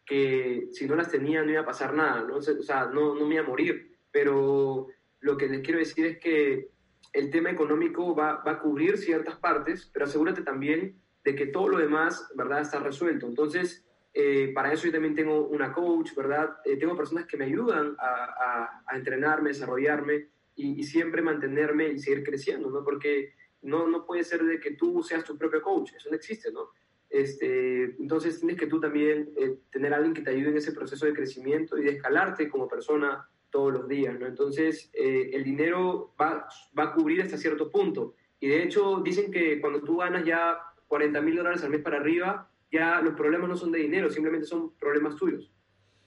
que si no las tenía no iba a pasar nada, ¿no? o sea, no, no me iba a morir, pero lo que les quiero decir es que el tema económico va, va a cubrir ciertas partes, pero asegúrate también de que todo lo demás, ¿verdad?, está resuelto. Entonces, eh, para eso yo también tengo una coach, ¿verdad? Eh, tengo personas que me ayudan a, entrenarme, desarrollarme y, siempre mantenerme y seguir creciendo, ¿no? Porque no, no puede ser de que tú seas tu propio coach, eso no existe, ¿no? Este, entonces tienes que tú también eh, tener a alguien que te ayude en ese proceso de crecimiento y de escalarte como persona todos los días, ¿no? Entonces el dinero va, va a cubrir hasta cierto punto. Y de hecho dicen que cuando tú ganas ya 40 mil dólares al mes para arriba, ya los problemas no son de dinero, simplemente son problemas tuyos.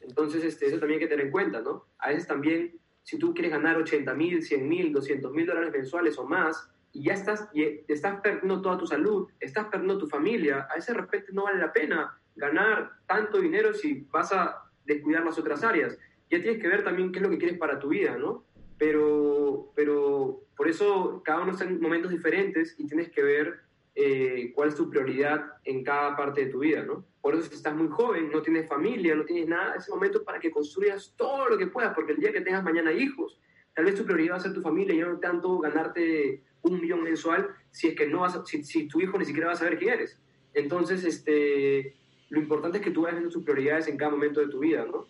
Entonces, este, eso también hay que tener en cuenta, ¿no? A veces también, si tú quieres ganar 80 mil, 100 mil, 200 mil dólares mensuales o más, y ya estás, y estás perdiendo toda tu salud, estás perdiendo tu familia, a veces de repente no vale la pena ganar tanto dinero si vas a descuidar las otras áreas. Ya tienes que ver también qué es lo que quieres para tu vida, ¿no? Pero, pero por eso cada uno está en momentos diferentes y tienes que ver eh, cuál es tu prioridad en cada parte de tu vida, ¿no? Por eso si estás muy joven, no tienes familia, no tienes nada, ese momento para que construyas todo lo que puedas, porque el día que tengas mañana hijos, tal vez tu prioridad va a ser tu familia y no tanto ganarte un millón mensual si es que no vas si, tu hijo ni siquiera va a saber quién eres. Entonces, este, lo importante es que tú vayas viendo tus prioridades en cada momento de tu vida, ¿no?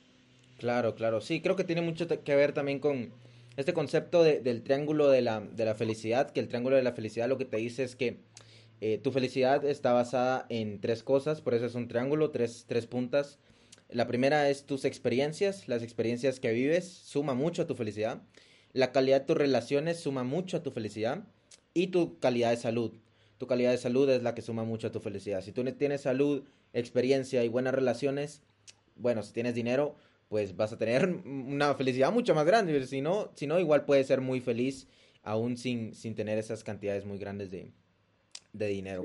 Claro, claro. Sí, creo que tiene mucho que ver también con este concepto del triángulo de la, de la felicidad, que el triángulo de la felicidad lo que te dice es que eh, tu felicidad está basada en tres cosas, por eso es un triángulo, tres, tres puntas. La primera es tus experiencias, las experiencias que vives, suma mucho a tu felicidad. la calidad de tus relaciones suma mucho a tu felicidad y tu calidad de salud. Tu calidad de salud es la que suma mucho a tu felicidad. Si tú tienes salud, experiencia y buenas relaciones, bueno, si tienes dinero, pues vas a tener una felicidad mucho más grande. Si no, si no igual puedes ser muy feliz aún sin, sin tener esas cantidades muy grandes de, de dinero.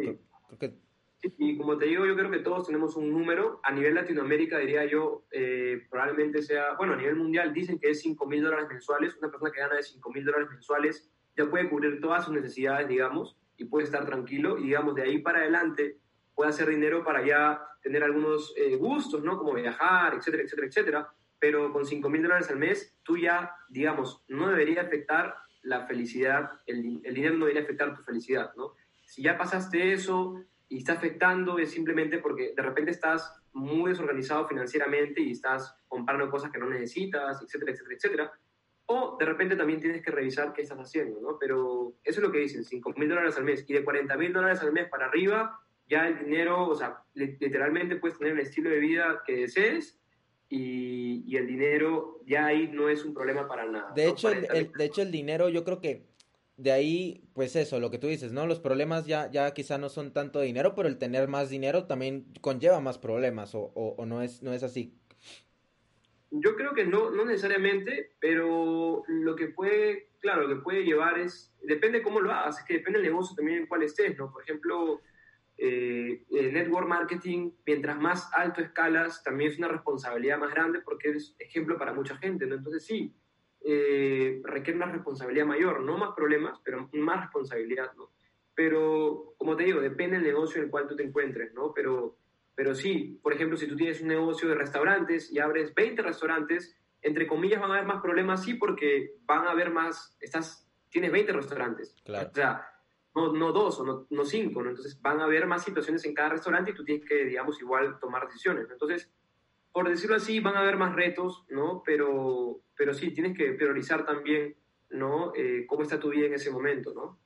Y como te digo, yo creo que todos tenemos un número. A nivel Latinoamérica, diría yo, eh, probablemente sea, bueno, a nivel mundial dicen que es 5 mil dólares mensuales. Una persona que gana de 5 mil dólares mensuales ya puede cubrir todas sus necesidades, digamos, y puede estar tranquilo. Y digamos, de ahí para adelante puede hacer dinero para ya tener algunos eh, gustos, ¿no? Como viajar, etcétera, etcétera, etcétera. Pero con 5 mil dólares al mes, tú ya, digamos, no debería afectar la felicidad, el, el dinero no debería afectar tu felicidad, ¿no? Si ya pasaste eso y está afectando, es simplemente porque de repente estás muy desorganizado financieramente y estás comprando cosas que no necesitas, etcétera, etcétera, etcétera. O de repente también tienes que revisar qué estás haciendo, ¿no? Pero eso es lo que dicen, 5 mil dólares al mes. Y de 40 mil dólares al mes para arriba, ya el dinero, o sea, literalmente puedes tener el estilo de vida que desees y, y, el dinero ya ahí no es un problema para nada. De, hecho, el, de hecho, el dinero yo creo que de ahí, pues eso, lo que tú dices, ¿no? Los problemas ya, ya quizá no son tanto dinero, pero el tener más dinero también conlleva más problemas, o, o, no, es, no es así. Yo creo que no, no necesariamente, pero lo que puede, claro, lo que puede llevar es, depende cómo lo hagas, es que depende del negocio también en cuál estés, ¿no? Por ejemplo, eh, el network marketing, mientras más alto escalas, también es una responsabilidad más grande porque es ejemplo para mucha gente, ¿no? Entonces sí, eh, requiere una responsabilidad mayor, no más problemas, pero más responsabilidad, ¿no? Pero, como te digo, depende del negocio en el cual tú te encuentres, ¿no? Pero, pero sí, por ejemplo, si tú tienes un negocio de restaurantes y abres 20 restaurantes, entre comillas van a haber más problemas, sí, porque van a haber más, estás, tienes 20 restaurantes. Claro. O sea, no, no dos o no, no cinco, ¿no? Entonces van a haber más situaciones en cada restaurante y tú tienes que, digamos, igual tomar decisiones. Entonces, por decirlo así, van a haber más retos, ¿no? Pero, pero sí, tienes que priorizar también, ¿no? Eh, cómo está tu vida en ese momento, ¿no?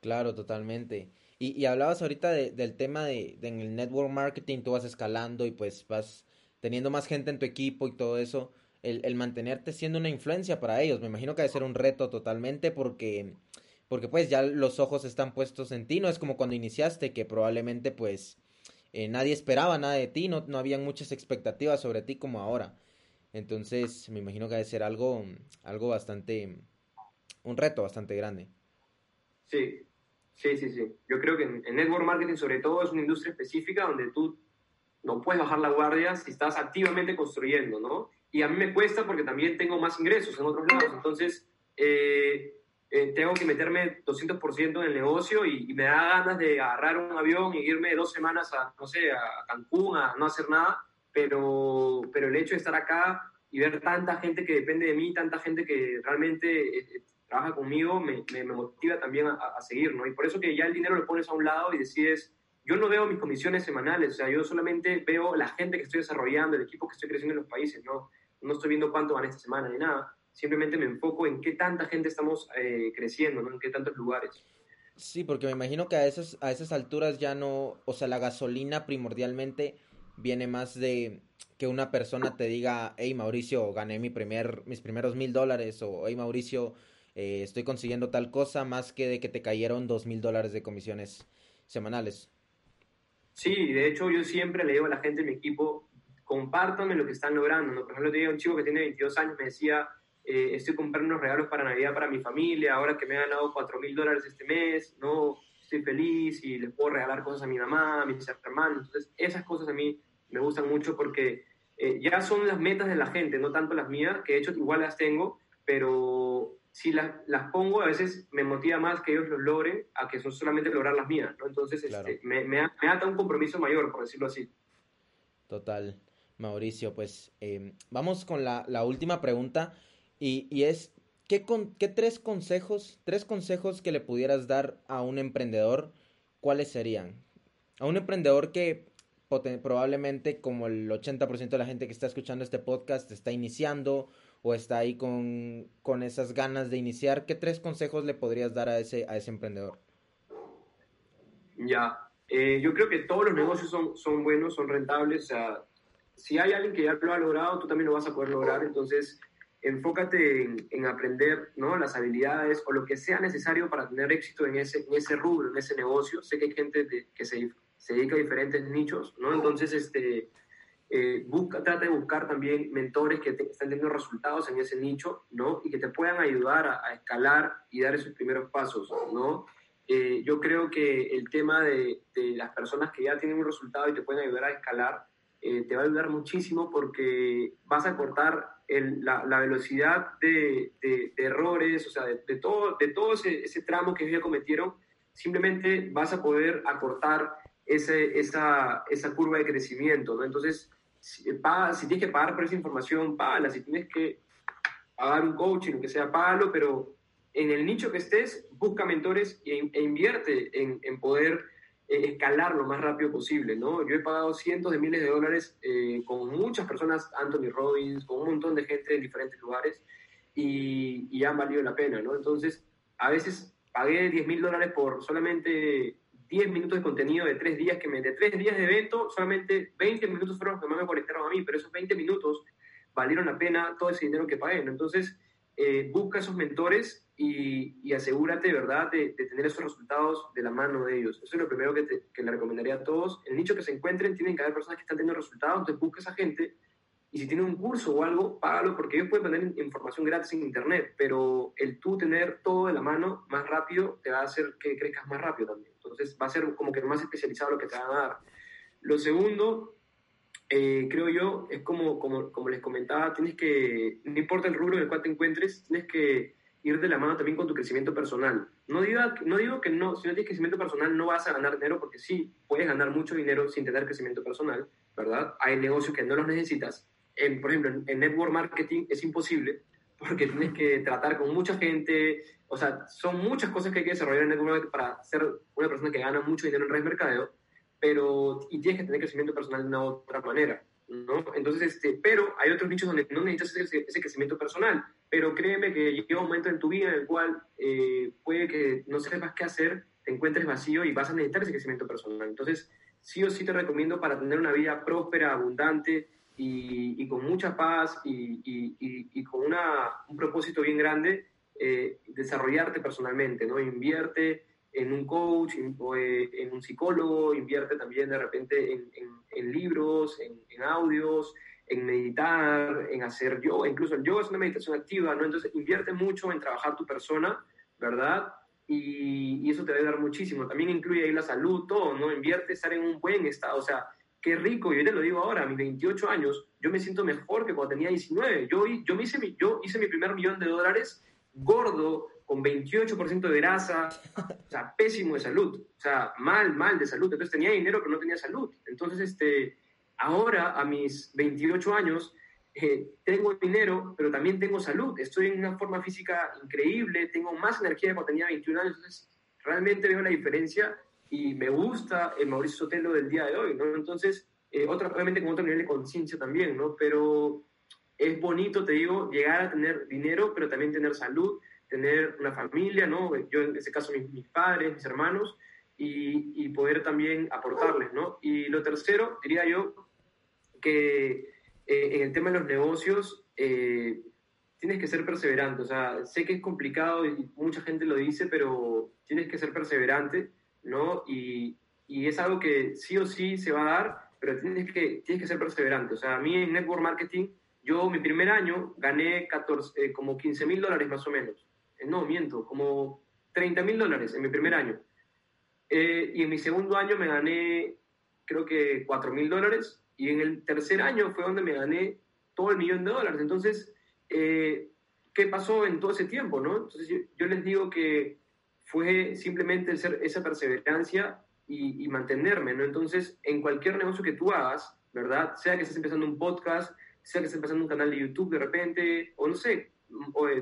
Claro, totalmente. Y, y hablabas ahorita del tema de, en el network marketing, tú vas escalando y pues vas teniendo más gente en tu equipo y todo eso. El, el mantenerte siendo una influencia para ellos, me imagino que debe ser un reto totalmente porque, porque pues ya los ojos están puestos en ti, no es como cuando iniciaste que probablemente pues eh, nadie esperaba nada de ti, no, no habían muchas expectativas sobre ti como ahora. Entonces, me imagino que debe ser algo, algo bastante, un reto bastante grande. Sí, sí, sí, sí. Yo creo que en, network marketing sobre todo es una industria específica donde tú no puedes bajar la guardia si estás activamente construyendo, ¿no? Y a mí me cuesta porque también tengo más ingresos en otros lados. Entonces, eh, eh, tengo que meterme 200% en el negocio y, me da ganas de agarrar un avión y irme dos semanas a, no sé, a Cancún, a no hacer nada, pero, pero el hecho de estar acá y ver tanta gente que depende de mí, tanta gente que realmente eh, eh, trabaja conmigo, me, me, motiva también a, a, seguir, ¿no? Y por eso que ya el dinero lo pones a un lado y decides, yo no veo mis comisiones semanales, o sea, yo solamente veo la gente que estoy desarrollando, el equipo que estoy creciendo en los países, ¿no? No estoy viendo cuánto van esta semana ni nada simplemente me enfoco en qué tanta gente estamos eh, creciendo, ¿no? En qué tantos lugares. Sí, porque me imagino que a esas, a esas alturas ya no, o sea, la gasolina primordialmente viene más de que una persona te diga, hey Mauricio, gané mi primer, mis primeros mil dólares, o hey Mauricio, eh, estoy consiguiendo tal cosa, más que de que te cayeron dos mil dólares de comisiones semanales. Sí, de hecho yo siempre le digo a la gente en mi equipo, compártanme lo que están logrando, ¿no? Por ejemplo, te digo un chico que tiene 22 años, me decía, eh, estoy comprando unos regalos para Navidad para mi familia, ahora que me he ganado 4 mil dólares este mes, ¿no? Estoy feliz y les puedo regalar cosas a mi mamá, a mis hermanos. Entonces, esas cosas a mí me gustan mucho porque eh, ya son las metas de la gente, no tanto las mías, que de hecho igual las tengo, pero si las, las pongo a veces me motiva más que ellos los logren a que son solamente lograr las mías, ¿no? Entonces, este, me, me, me, ata un compromiso mayor, por decirlo así. Total. Mauricio, pues eh, vamos con la, la última pregunta. Y, es, ¿qué, con, ¿qué tres consejos, tres consejos que le pudieras dar a un emprendedor, cuáles serían? A un emprendedor que probablemente como el 80% de la gente que está escuchando este podcast está iniciando o está ahí con, con esas ganas de iniciar, ¿qué tres consejos le podrías dar a ese, a ese emprendedor? Ya, eh, yo creo que todos los negocios son, son buenos, son rentables, o sea, si hay alguien que ya lo ha logrado, tú también lo vas a poder lograr, entonces enfócate en, aprender ¿no? las habilidades o lo que sea necesario para tener éxito en ese, en ese rubro, en ese negocio. Sé que hay gente que se, se, dedica a diferentes nichos, ¿no? Entonces, este, eh, busca, trata de buscar también mentores que estén teniendo resultados en ese nicho, ¿no? Y que te puedan ayudar a, escalar y dar esos primeros pasos, ¿no? Eh, yo creo que el tema de, de, las personas que ya tienen un resultado y te pueden ayudar a escalar, eh, te va a ayudar muchísimo porque vas a cortar la, la, velocidad de, de, errores, o sea, de, todo, de todo ese, ese, tramo que ellos ya cometieron, simplemente vas a poder acortar ese, esa, esa curva de crecimiento, ¿no? Entonces, si, si tienes que pagar por esa información, págala, si tienes que pagar un coaching, que sea, págalo, pero en el nicho que estés, busca mentores e, e invierte en, en poder escalar lo más rápido posible, ¿no? Yo he pagado cientos de miles de dólares eh, con muchas personas, Anthony Robbins, con un montón de gente en diferentes lugares y, y han valido la pena, ¿no? Entonces, a veces pagué 10 mil dólares por solamente 10 minutos de contenido de 3 días, que me, de 3 días de evento, solamente 20 minutos fueron los que más me conectaron a mí, pero esos 20 minutos valieron la pena todo ese dinero que pagué, ¿no? Entonces, eh, busca esos mentores y, asegúrate, ¿verdad?, de, tener esos resultados de la mano de ellos. Eso es lo primero que, le recomendaría a todos. El nicho que se encuentren, tienen que haber personas que están teniendo resultados, entonces busca a esa gente y si tienen un curso o algo, págalo porque ellos pueden tener información gratis en Internet, pero el tú tener todo de la mano más rápido te va a hacer que crezcas más rápido también. Entonces va a ser como que más especializado lo que te van a dar. Lo segundo eh, creo yo, es como, como, como, les comentaba, tienes que, no importa el rubro en el cual te encuentres, tienes que ir de la mano también con tu crecimiento personal. No, diga, no digo que no, si no tienes crecimiento personal no vas a ganar dinero, porque sí, puedes ganar mucho dinero sin tener crecimiento personal, ¿verdad? Hay negocios que no los necesitas. En, por ejemplo, en, network marketing es imposible, porque tienes que tratar con mucha gente, o sea, son muchas cosas que hay que desarrollar en network marketing para ser una persona que gana mucho dinero en red mercadeo pero y tienes que tener crecimiento personal de una otra manera, ¿no? Entonces, este, pero hay otros nichos donde no necesitas ese, crecimiento personal, pero créeme que llega un momento en tu vida en el cual eh, puede que no sepas qué hacer, te encuentres vacío y vas a necesitar ese crecimiento personal. Entonces, sí o sí te recomiendo para tener una vida próspera, abundante y, con mucha paz y con una, un propósito bien grande, eh, desarrollarte personalmente, ¿no? Invierte en un coach, eh, en, un psicólogo, invierte también de repente en, en, libros, en, audios, en meditar, en hacer yoga, incluso el yoga es una meditación activa, ¿no? Entonces invierte mucho en trabajar tu persona, ¿verdad? Y, y, eso te a ayudar muchísimo. También incluye ahí la salud, todo, ¿no? Invierte estar en un buen estado, o sea, qué rico, yo te lo digo ahora, a mis 28 años, yo me siento mejor que cuando tenía 19. Yo, yo, me hice, mi, yo hice mi primer millón de dólares gordo, con 28% de grasa, o sea, pésimo de salud, o sea, mal, mal de salud. Entonces tenía dinero, pero no tenía salud. Entonces, este, ahora, a mis 28 años, eh, tengo dinero, pero también tengo salud. Estoy en una forma física increíble, tengo más energía de cuando tenía 21 años. Realmente veo la diferencia y me gusta el Mauricio Sotelo del día de hoy, ¿no? Entonces, eh, otra, obviamente con otro nivel de conciencia también, ¿no? Pero es bonito, te digo, llegar a tener dinero, pero también tener salud tener una familia, ¿no? Yo en ese caso mis, padres, mis hermanos, y, y, poder también aportarles, ¿no? Y lo tercero, diría yo, que eh, en el tema de los negocios, eh, tienes que ser perseverante, o sea, sé que es complicado y mucha gente lo dice, pero tienes que ser perseverante, ¿no? Y, y es algo que sí o sí se va a dar, pero tienes que, tienes que ser perseverante. O sea, a mí en Network Marketing, yo mi primer año gané 14, eh, como 15 mil dólares más o menos. Eh, no, miento, como 30 mil dólares en mi primer año. Eh, y en mi segundo año me gané, creo que 4 mil dólares. Y en el tercer año fue donde me gané todo el millón de dólares. Entonces, eh, ¿qué pasó en todo ese tiempo? ¿no? Entonces, yo, les digo que fue simplemente ser esa perseverancia y, y, mantenerme. ¿no? Entonces, en cualquier negocio que tú hagas, ¿verdad? Sea que estés empezando un podcast, sea que estés empezando un canal de YouTube de repente, o no sé,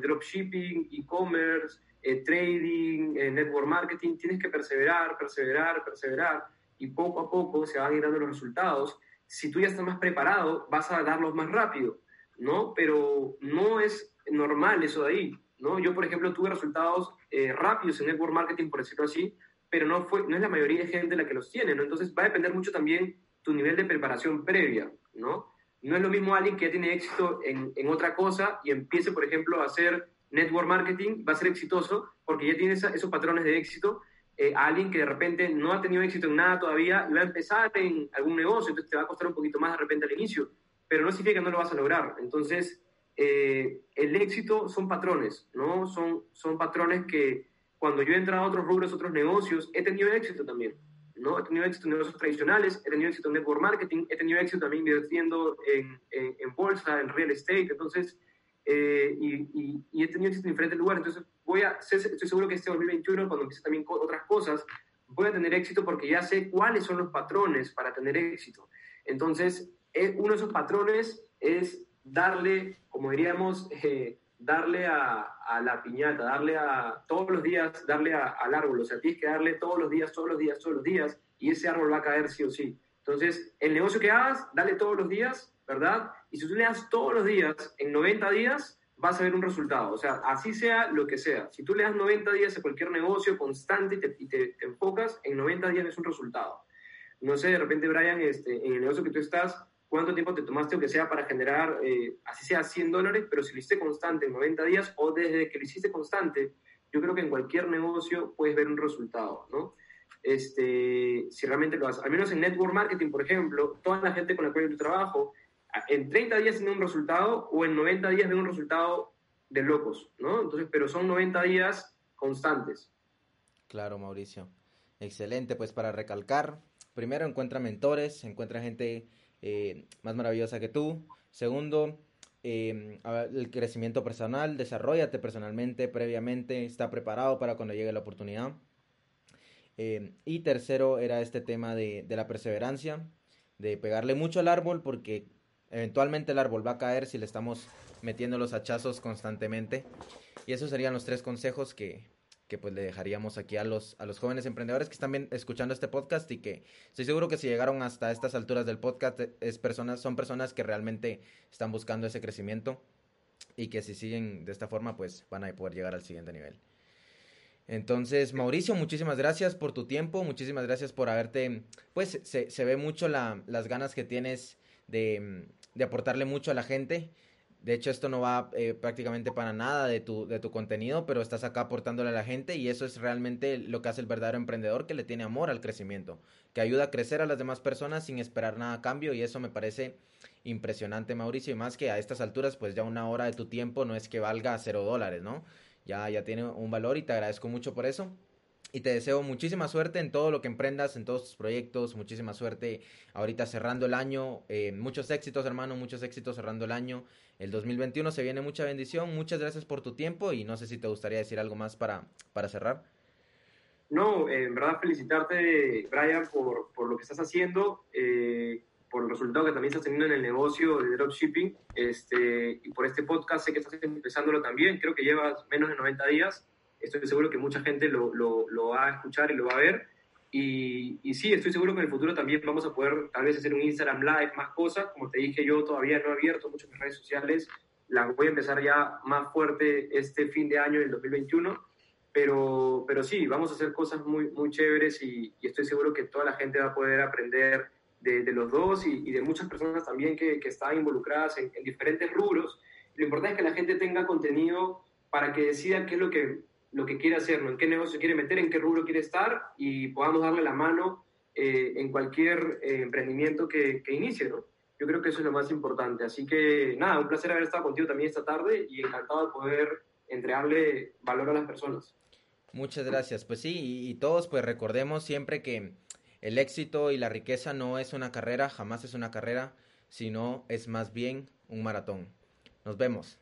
dropshipping, e-commerce, eh, trading, eh, network marketing, tienes que perseverar, perseverar, perseverar y poco a poco se van a ir dando los resultados. Si tú ya estás más preparado, vas a darlos más rápido, ¿no? Pero no es normal eso de ahí, ¿no? Yo, por ejemplo, tuve resultados eh, rápidos en network marketing, por decirlo así, pero no, fue, no es la mayoría de gente la que los tiene, ¿no? Entonces va a depender mucho también tu nivel de preparación previa, ¿no? No es lo mismo alguien que ya tiene éxito en, en otra cosa y empiece, por ejemplo, a hacer network marketing, va a ser exitoso porque ya tiene esos patrones de éxito. Eh, alguien que de repente no ha tenido éxito en nada todavía y va a empezar en algún negocio, entonces te va a costar un poquito más de repente al inicio, pero no significa que no lo vas a lograr. Entonces, eh, el éxito son patrones, ¿no? Son, son patrones que cuando yo he entrado a otros rubros, otros negocios, he tenido éxito también. ¿No? He tenido éxito en negocios tradicionales, he tenido éxito en network marketing, he tenido éxito también invirtiendo en, en, bolsa, en real estate, entonces, eh, y, y, he tenido éxito en diferentes lugares. Entonces, voy a, estoy seguro que este 2021, cuando empiece también otras cosas, voy a tener éxito porque ya sé cuáles son los patrones para tener éxito. Entonces, eh, uno de esos patrones es darle, como diríamos, eh, darle a, la piñata, darle a todos los días, darle al árbol, o sea, tienes que darle todos los días, todos los días, todos los días, y ese árbol va a caer sí o sí. Entonces, el negocio que hagas, dale todos los días, ¿verdad? Y si tú le das todos los días, en 90 días, vas a ver un resultado. O sea, así sea lo que sea. Si tú le das 90 días a cualquier negocio constante y te, te, enfocas, en 90 días es un resultado. No sé, de repente, Brian, este, en el negocio que tú estás, cuánto tiempo te tomaste, aunque sea para generar, eh, así sea 100 dólares, pero si lo hiciste constante en 90 días o desde que lo hiciste constante, yo creo que en cualquier negocio puedes ver un resultado, ¿no? Este, si realmente lo. Al menos en network marketing, por ejemplo, toda la gente con la cual yo trabajo, en 30 días tiene un resultado o en 90 días ve un resultado de locos, ¿no? Entonces, pero son 90 días constantes. Claro, Mauricio. Excelente, pues para recalcar, primero encuentra mentores, encuentra gente eh, más maravillosa que tú. Segundo, eh, el crecimiento personal, desarrollate personalmente, previamente, está preparado para cuando llegue la oportunidad. Eh, y tercero era este tema de, de, la perseverancia, de pegarle mucho al árbol porque eventualmente el árbol va a caer si le estamos metiendo los hachazos constantemente. Y esos serían los tres consejos que, que pues le dejaríamos aquí a los, a los jóvenes emprendedores que están bien escuchando este podcast y que estoy seguro que si llegaron hasta estas alturas del podcast es personas, son personas que realmente están buscando ese crecimiento y que si siguen de esta forma pues van a poder llegar al siguiente nivel. Entonces, Mauricio, muchísimas gracias por tu tiempo, muchísimas gracias por haberte, pues se, se ve mucho la, las ganas que tienes de, de aportarle mucho a la gente de hecho, esto no va eh, prácticamente para nada de tu, de tu contenido, pero estás acá aportándole a la gente y eso es realmente lo que hace el verdadero emprendedor que le tiene amor al crecimiento, que ayuda a crecer a las demás personas sin esperar nada a cambio y eso me parece impresionante, Mauricio, y más que a estas alturas, pues ya una hora de tu tiempo no es que valga cero dólares, ¿no? Ya, ya tiene un valor y te agradezco mucho por eso. Y te deseo muchísima suerte en todo lo que emprendas, en todos tus proyectos, muchísima suerte ahorita cerrando el año, eh, muchos éxitos hermano, muchos éxitos cerrando el año. El 2021 se viene mucha bendición, muchas gracias por tu tiempo y no sé si te gustaría decir algo más para, para cerrar. No, en verdad felicitarte Brian por, por, lo que estás haciendo, eh, por el resultado que también estás teniendo en el negocio de dropshipping este, y por este podcast, sé que estás empezándolo también, creo que llevas menos de 90 días estoy seguro que mucha gente lo, lo, lo va a escuchar y lo va a ver. Y, y, sí, estoy seguro que en el futuro también vamos a poder tal vez hacer un Instagram Live, más cosas. Como te dije, yo todavía no he abierto muchas redes sociales. Las voy a empezar ya más fuerte este fin de año, el 2021. Pero, pero sí, vamos a hacer cosas muy, muy chéveres y, y estoy seguro que toda la gente va a poder aprender de, de los dos y, y, de muchas personas también que, que están involucradas en, en diferentes rubros. Lo importante es que la gente tenga contenido para que decida qué es lo que lo que quiere hacer, en qué negocio quiere meter, en qué rubro quiere estar y podamos darle la mano eh, en cualquier eh, emprendimiento que, que inicie, ¿no? Yo creo que eso es lo más importante. Así que nada, un placer haber estado contigo también esta tarde y encantado de poder entregarle valor a las personas. Muchas gracias. Pues sí, y, y todos pues recordemos siempre que el éxito y la riqueza no es una carrera, jamás es una carrera, sino es más bien un maratón. Nos vemos.